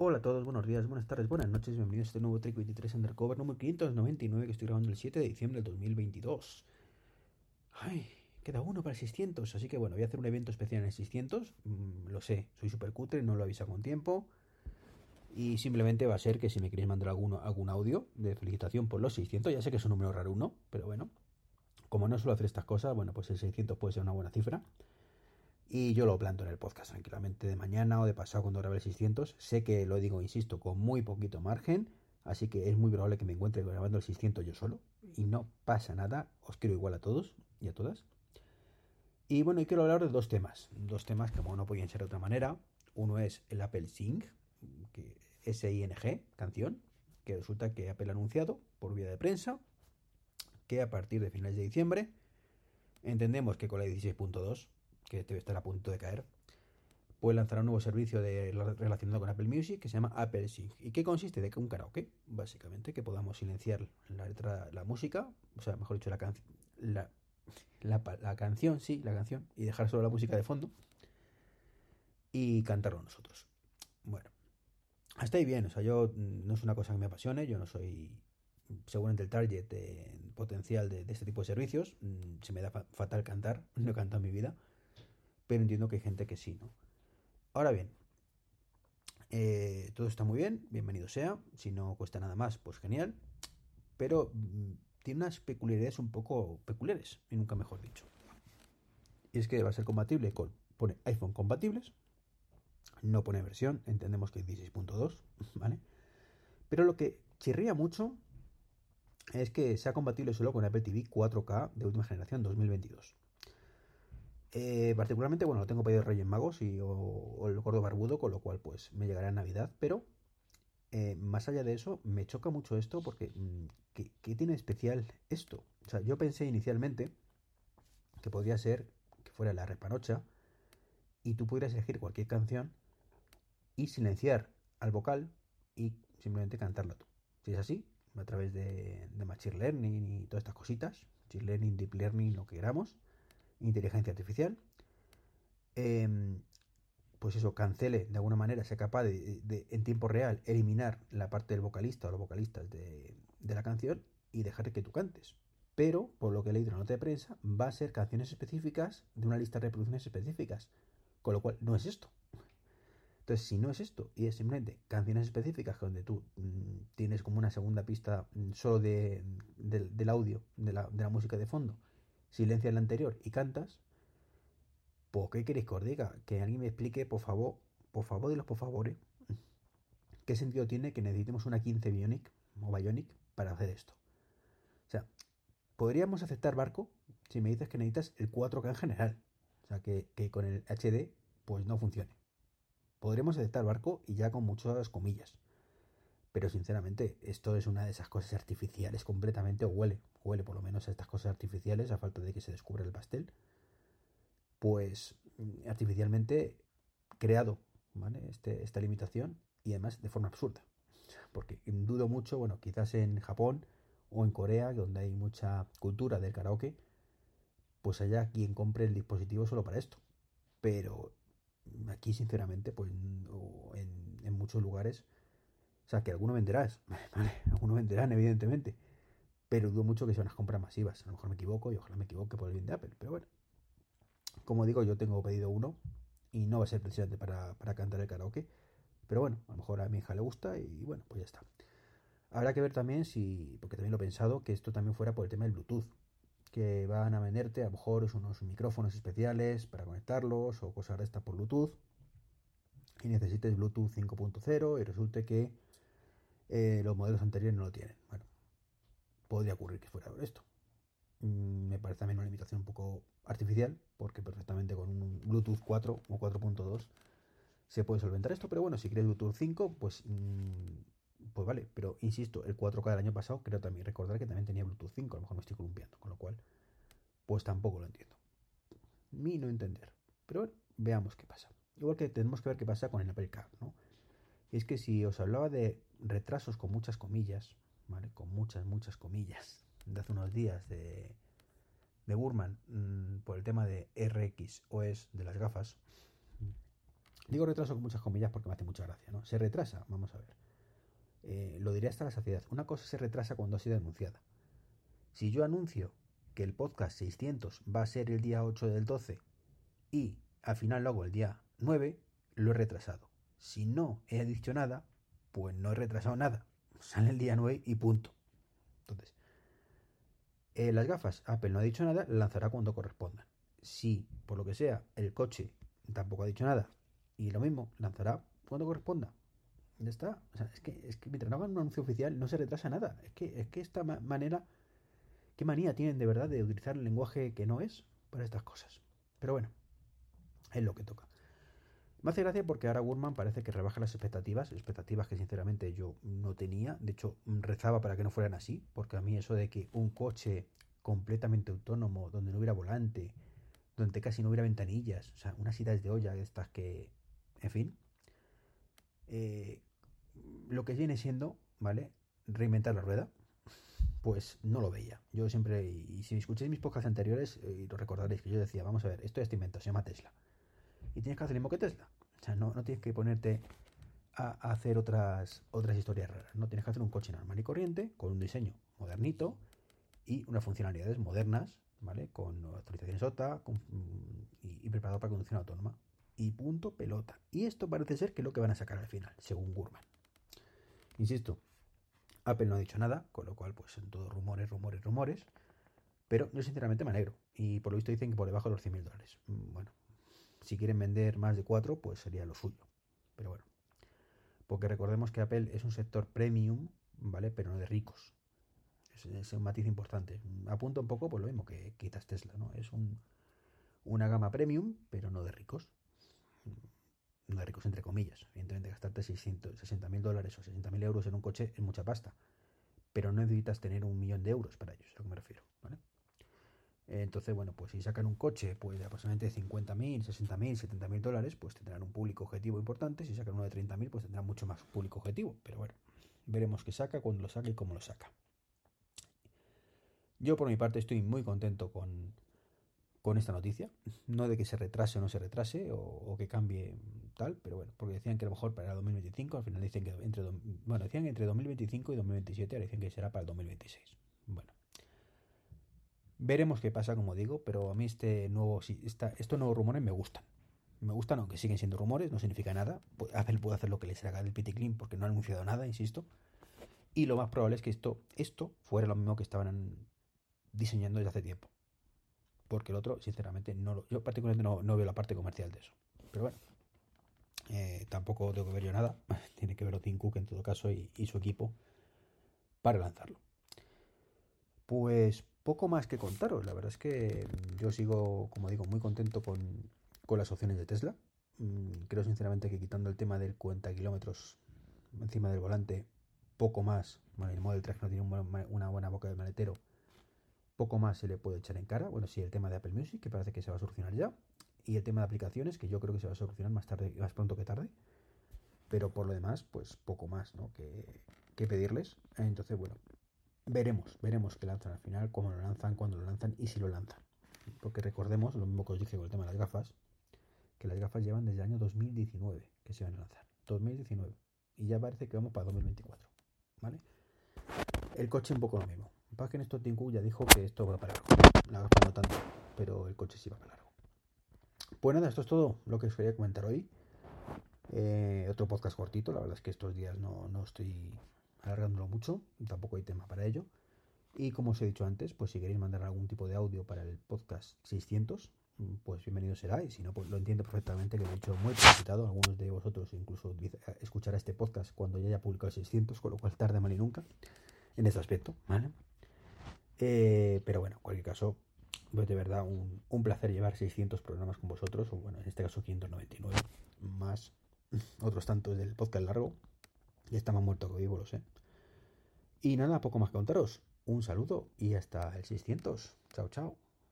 Hola a todos, buenos días, buenas tardes, buenas noches, bienvenidos a este nuevo Trick 23 Undercover número 599 que estoy grabando el 7 de diciembre del 2022. Ay, queda uno para el 600, así que bueno, voy a hacer un evento especial en el 600, mm, lo sé, soy súper cutre, no lo avisa con tiempo. Y simplemente va a ser que si me queréis mandar algún audio de felicitación por los 600, ya sé que es un número raro uno, pero bueno, como no suelo hacer estas cosas, bueno, pues el 600 puede ser una buena cifra. Y yo lo planto en el podcast tranquilamente de mañana o de pasado cuando grabe el 600. Sé que lo digo, insisto, con muy poquito margen. Así que es muy probable que me encuentre grabando el 600 yo solo. Y no pasa nada. Os quiero igual a todos y a todas. Y bueno, y quiero hablar de dos temas. Dos temas que como no podían ser de otra manera. Uno es el Apple Sing, que S-I-N-G, canción, que resulta que Apple ha anunciado por vía de prensa que a partir de finales de diciembre entendemos que con la 16.2 que debe estar a punto de caer, pues lanzará un nuevo servicio de, relacionado con Apple Music que se llama Apple Sync. ¿Y qué consiste? De que un karaoke, básicamente, que podamos silenciar la letra, la música, o sea, mejor dicho, la, canción la, la, canción, sí, la canción, y dejar solo la música de fondo y cantarlo nosotros. Bueno, hasta ahí bien, o sea, yo mm, no es una cosa que me apasione, yo no soy seguramente el target potencial de, de, este tipo de servicios, mm, se me da fatal cantar, no he cantado en mi vida pero entiendo que hay gente que sí, ¿no? Ahora bien, eh, todo está muy bien, bienvenido sea, si no cuesta nada más, pues genial, pero mm, tiene unas peculiaridades un poco peculiares, y nunca mejor dicho. Y es que va a ser compatible con, pone iPhone compatibles, no pone versión, entendemos que es 16.2, ¿vale? Pero lo que chirría mucho es que sea compatible solo con Apple TV 4K de última generación 2022. Eh, particularmente, bueno, lo tengo pedido Reyes Magos y, o, el gordo barbudo, con lo cual pues me llegará en Navidad, pero eh, más allá de eso, me choca mucho esto porque mm, ¿qué, ¿qué, tiene especial esto? O sea, yo pensé inicialmente que podría ser que fuera la repanocha y tú pudieras elegir cualquier canción y silenciar al vocal y simplemente cantarla tú. Si es así, a través de, de Machine Learning y todas estas cositas, Machine Learning, Deep Learning, lo que queramos, inteligencia artificial, em, pues eso, cancele de alguna manera, sea capaz de, en tiempo real eliminar la parte del vocalista o los vocalistas de, la canción y dejar que tú cantes. Pero, por lo que he leído en la nota de prensa, va a ser canciones específicas de una lista de reproducciones específicas. Con lo cual, no es esto. Entonces, si no es esto y es simplemente canciones específicas donde tú mm, tienes como una segunda pista mm, solo de, del audio, de la, de la música de fondo, silencia el anterior y cantas, pues ¿qué queréis que os diga? Que alguien me explique, por favor, por favor, los por favor, ¿qué sentido tiene que necesitemos una 15 Bionic o Bionic para hacer esto? O sea, podríamos aceptar barco si me dices que necesitas el 4K en general. O sea, que, que con el HD pues no funcione. Podríamos aceptar barco y ya con muchas comillas. Pero sinceramente, esto es una de esas cosas artificiales completamente, o huele, huele por lo menos a estas cosas artificiales, a falta de que se descubra el pastel, pues mm, artificialmente creado, ¿vale? Este, esta limitación y además de forma absurda. Porque dudo mucho, bueno, quizás en Japón o en Corea, donde hay mucha cultura del karaoke, pues haya quien compre el dispositivo solo para esto. Pero aquí, sinceramente, pues en, en muchos lugares o sea, que algunos venderás, ¿vale? Algunos venderán, evidentemente. Pero dudo mucho que sean unas compras masivas. A lo mejor me equivoco y ojalá me equivoque por el bien de Apple. Pero bueno, como digo, yo tengo pedido uno y no va a ser precisamente para, para cantar el karaoke. Pero bueno, a lo mejor a mi hija le gusta y bueno, pues ya está. Habrá que ver también si, porque también lo he pensado, que esto también fuera por el tema del Bluetooth. Que van a venderte a lo mejor unos micrófonos especiales para conectarlos o cosas de estas por Bluetooth. Y necesites Bluetooth 5.0 y resulte que eh, los modelos anteriores no lo tienen. Bueno, podría ocurrir que fuera esto. Mm, me parece también una limitación un poco artificial, porque perfectamente con un Bluetooth 4 o 4.2 se puede solventar esto, pero bueno, si quieres Bluetooth 5, pues, mm, pues vale. Pero insisto, el 4K del año pasado creo también recordar que también tenía Bluetooth 5, a lo mejor me estoy columpiando, con lo cual, pues tampoco lo entiendo. Mi no entender. Pero bueno, veamos qué pasa. Igual que tenemos que ver qué pasa con el Apple Car, ¿no? es que si os hablaba de retrasos con muchas comillas, ¿vale? Con muchas, muchas comillas, de hace unos días de, de Burman mm, por el tema de RX OS de las gafas, Digo retraso con muchas comillas porque me hace mucha gracia, ¿no? Se retrasa, vamos a ver. Eh, lo diré hasta la saciedad. Una cosa se retrasa cuando ha sido anunciada. Si yo anuncio que el podcast 600 va a ser el día 8 del 12 y al final lo hago el día 9, lo he retrasado. Si no he dicho nada, pues no he retrasado nada. Sale el día 9 y punto. Entonces, eh, las gafas, Apple no ha dicho nada, lanzará cuando correspondan. Si, por lo que sea, el coche tampoco ha dicho nada, y lo mismo, lanzará cuando corresponda. Ya está. es que, es que mientras no hagan un anuncio oficial no se retrasa nada. Es que, es que esta manera, qué manía tienen de verdad de utilizar el lenguaje que no es para estas cosas. Pero bueno, es lo que toca. Me hace gracia porque ahora Gurman parece que rebaja las expectativas, expectativas que sinceramente yo no tenía. De hecho, rezaba para que no fueran así, porque a mí eso de que un coche completamente autónomo, donde no hubiera volante, donde casi no hubiera ventanillas, o sea, unas idas de olla estas que, en fin, eh, lo que viene siendo, ¿vale? Reinventar la rueda, pues no lo veía. Yo siempre, y si escucháis mis podcasts anteriores, eh, recordaréis que yo decía, vamos a ver, esto ya está inventado, se llama Tesla y tienes que hacer lo mismo que Tesla. O sea, no, no tienes que ponerte a, hacer otras, otras historias raras. No tienes que hacer un coche normal y corriente, con un diseño modernito y unas funcionalidades modernas, ¿vale? Con actualizaciones OTA y, preparado para conducción autónoma. Y punto pelota. Y esto parece ser que es lo que van a sacar al final, según Gurman. Insisto, Apple no ha dicho nada, con lo cual, pues son todos rumores, rumores, rumores. Pero yo sinceramente me alegro. Y por lo visto dicen que por debajo de los 100 mil dólares. Mm, bueno, si quieren vender más de 4, pues sería lo suyo. Pero bueno. Porque recordemos que Apple es un sector premium, ¿vale? Pero no de ricos. Es, un matiz importante. Apunta un poco por lo mismo que quizás Tesla, ¿no? Es un, una gama premium, pero no de ricos. No de ricos entre comillas. Evidentemente gastarte 660 mil dólares o 60 mil euros en un coche es mucha pasta. Pero no necesitas tener un millón de euros para ello, es a lo que me refiero. ¿vale? Entonces, bueno, pues si sacan un coche pues de aproximadamente 50.000, 60.000, 70.000 dólares, pues tendrán un público objetivo importante. Si sacan uno de 30.000, pues tendrán mucho más público objetivo. Pero bueno, veremos qué saca, cuándo lo saca y cómo lo saca. Yo por mi parte estoy muy contento con, con esta noticia. No de que se retrase o no se retrase o, que cambie tal, pero bueno, porque decían que a lo mejor para el 2025, al final dicen que entre, bueno, decían entre 2025 y 2027, ahora dicen que será para el 2026. Bueno, Veremos qué pasa, como digo, pero a mí este nuevo, esta, estos nuevos rumores me gustan. Me gustan, aunque siguen siendo rumores, no significa nada. Apple puede hacer lo que les haga del pity clean porque no ha anunciado nada, insisto. Y lo más probable es que esto, esto fuera lo mismo que estaban diseñando desde hace tiempo. Porque el otro, sinceramente, no lo, yo particularmente no, veo la parte comercial de eso. Pero bueno, eh, tampoco tengo que ver yo nada. Tiene que verlo Tim Cook en todo caso y su equipo para lanzarlo. Pues poco más que contaros. La verdad es que yo sigo, como digo, muy contento con, las opciones de Tesla. Mm, creo sinceramente que quitando el tema del 40 kilómetros encima del volante, poco más, bueno, el Model 3 no tiene una buena boca de maletero, poco más se le puede echar en cara. Bueno, sí, el tema de Apple Music, que parece que se va a solucionar ya, y el tema de aplicaciones, que yo creo que se va a solucionar más tarde, más pronto que tarde. Pero por lo demás, pues poco más, ¿no? Que, que pedirles. Entonces, bueno, veremos, veremos qué lanzan al final, cómo lo lanzan, cuándo lo lanzan y si lo lanzan. Porque recordemos, lo mismo que os dije con el tema de las gafas, que las gafas llevan desde el año 2019 que se van a lanzar. 2019. Y ya parece que vamos para 2024. ¿Vale? El coche un poco lo mismo. Para que en esto Tinku ya dijo que esto va para largo. La gafa no tanto, pero el coche sí va para largo. Pues nada, esto es todo lo que os quería comentar hoy. Eh, otro podcast cortito, la verdad es que estos días no, no estoy alargándolo mucho, tampoco hay tema para ello. Y como os he dicho antes, pues si queréis mandar algún tipo de audio para el podcast 600, pues bienvenido será. Y si no, pues lo entiendo perfectamente que he hecho muy solicitado. Algunos de vosotros incluso escuchará este podcast cuando ya haya publicado el 600, con lo cual tarde mal y nunca en ese aspecto, ¿vale? Eh, pero bueno, en cualquier caso, pues de verdad un, un, placer llevar 600 programas con vosotros, o bueno, en este caso 599, más otros tantos del podcast largo. Y está más muerto que vivo, lo sé. Y nada, poco más que contaros. Un saludo y hasta el 600. Chao, chao.